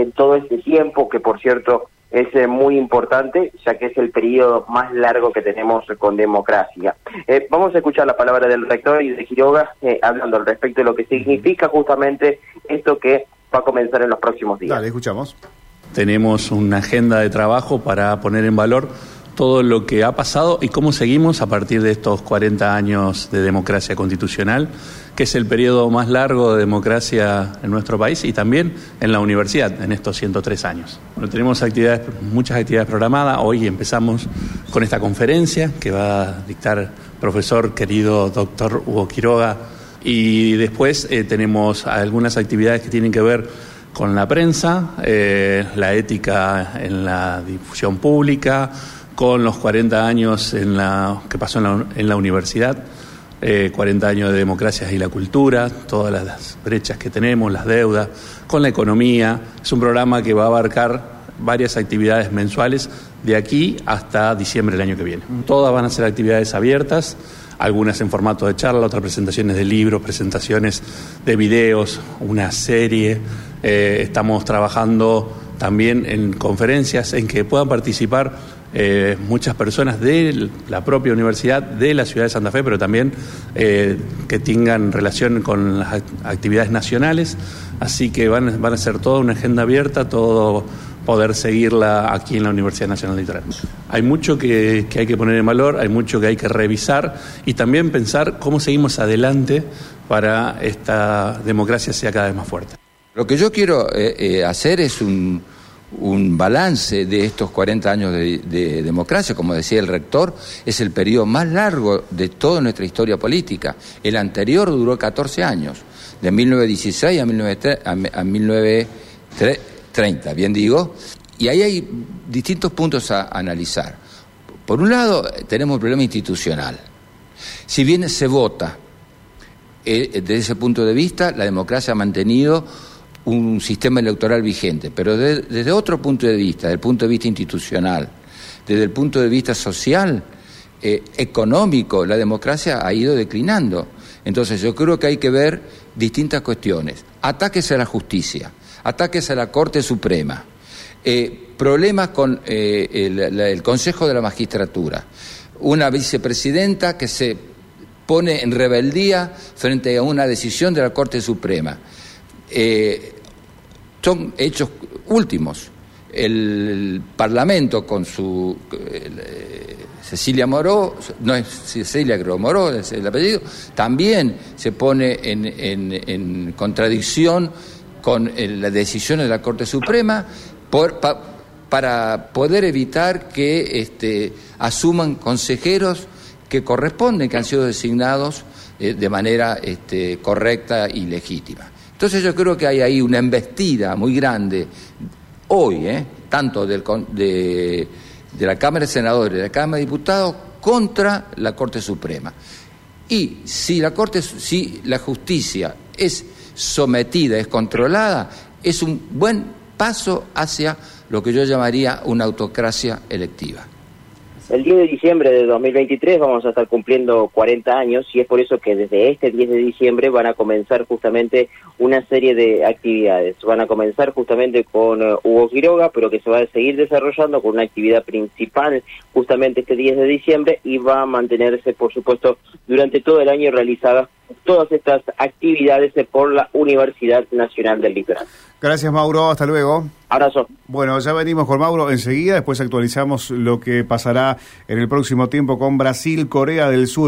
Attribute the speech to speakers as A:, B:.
A: en todo este tiempo, que por cierto es eh, muy importante, ya que es el periodo más largo que tenemos con democracia. Eh, vamos a escuchar la palabra del rector y de Quiroga eh, hablando al respecto de lo que significa justamente esto que va a comenzar en los próximos días.
B: Dale, escuchamos.
C: Tenemos una agenda de trabajo para poner en valor todo lo que ha pasado y cómo seguimos a partir de estos 40 años de democracia constitucional, que es el periodo más largo de democracia en nuestro país y también en la universidad en estos 103 años. Bueno, tenemos muchas actividades programadas. Hoy empezamos con esta conferencia que va a dictar profesor querido doctor Hugo Quiroga y después eh, tenemos algunas actividades que tienen que ver con la prensa, eh, la ética en la difusión pública, con los 40 años en la, que pasó en la, en la universidad, eh, 40 años de democracias y la cultura, todas las brechas que tenemos, las deudas, con la economía. Es un programa que va a abarcar varias actividades mensuales de aquí hasta diciembre del año que viene. Todas van a ser actividades abiertas, algunas en formato de charla, otras presentaciones de libros, presentaciones de videos, una serie. Eh, estamos trabajando también en conferencias en que puedan participar eh, muchas personas de la propia universidad, de la ciudad de Santa Fe, pero también eh, que tengan relación con las actividades nacionales. Así que van, a ser toda una agenda abierta, todo poder seguirla aquí en la Universidad Nacional de Litoral. Hay mucho que, que, hay que poner en valor, hay mucho que hay que revisar y también pensar cómo seguimos adelante para esta democracia sea cada vez más fuerte.
D: Lo que yo quiero eh, eh, hacer es un, balance de estos 40 años de, de, democracia, como decía el rector, es el periodo más largo de toda nuestra historia política. El anterior duró 14 años, de 1916 a, 1930, a 1930, bien digo, y ahí hay distintos puntos a analizar. Por un lado, tenemos el problema institucional. Si bien se vota, eh, desde ese punto de vista, la democracia ha mantenido un sistema electoral vigente, pero de, desde otro punto de vista, desde el punto de vista institucional, desde el punto de vista social, eh, económico, la democracia ha ido declinando. Entonces yo creo que hay que ver distintas cuestiones. Ataques a la justicia, ataques a la Corte Suprema, eh, problemas con eh, el, Consejo de la Magistratura, una vicepresidenta que se pone en rebeldía frente a una decisión de la Corte Suprema. Son hechos últimos. El Parlamento con su eh, Cecilia Moró, no es Cecilia creo Moró, es el apellido, también se pone en, en, contradicción con el, las decisiones de la Corte Suprema para poder evitar que este, asuman consejeros que corresponden, que han sido designados eh, de manera este, correcta y legítima. Entonces yo creo que hay ahí una embestida muy grande hoy, ¿eh? tanto del, de, de, la Cámara de Senadores y de la Cámara de Diputados contra la Corte Suprema. Y si la Corte, si la justicia es sometida, es controlada, es un buen paso hacia lo que yo llamaría una autocracia electiva.
A: El 10 de diciembre de 2023 vamos a estar cumpliendo 40 años y es por eso que desde este 10 de diciembre van a comenzar justamente una serie de actividades. Van a comenzar justamente con uh, Hugo Quiroga, pero que se va a seguir desarrollando con una actividad principal justamente este 10 de diciembre y va a mantenerse, por supuesto, durante todo el año realizadas todas estas actividades por la Universidad Nacional del Litoral.
B: Gracias, Mauro. Hasta luego.
A: Abrazo.
B: Bueno, ya venimos con Mauro enseguida. Después actualizamos lo que pasará en el próximo tiempo con Brasil, Corea del Sur.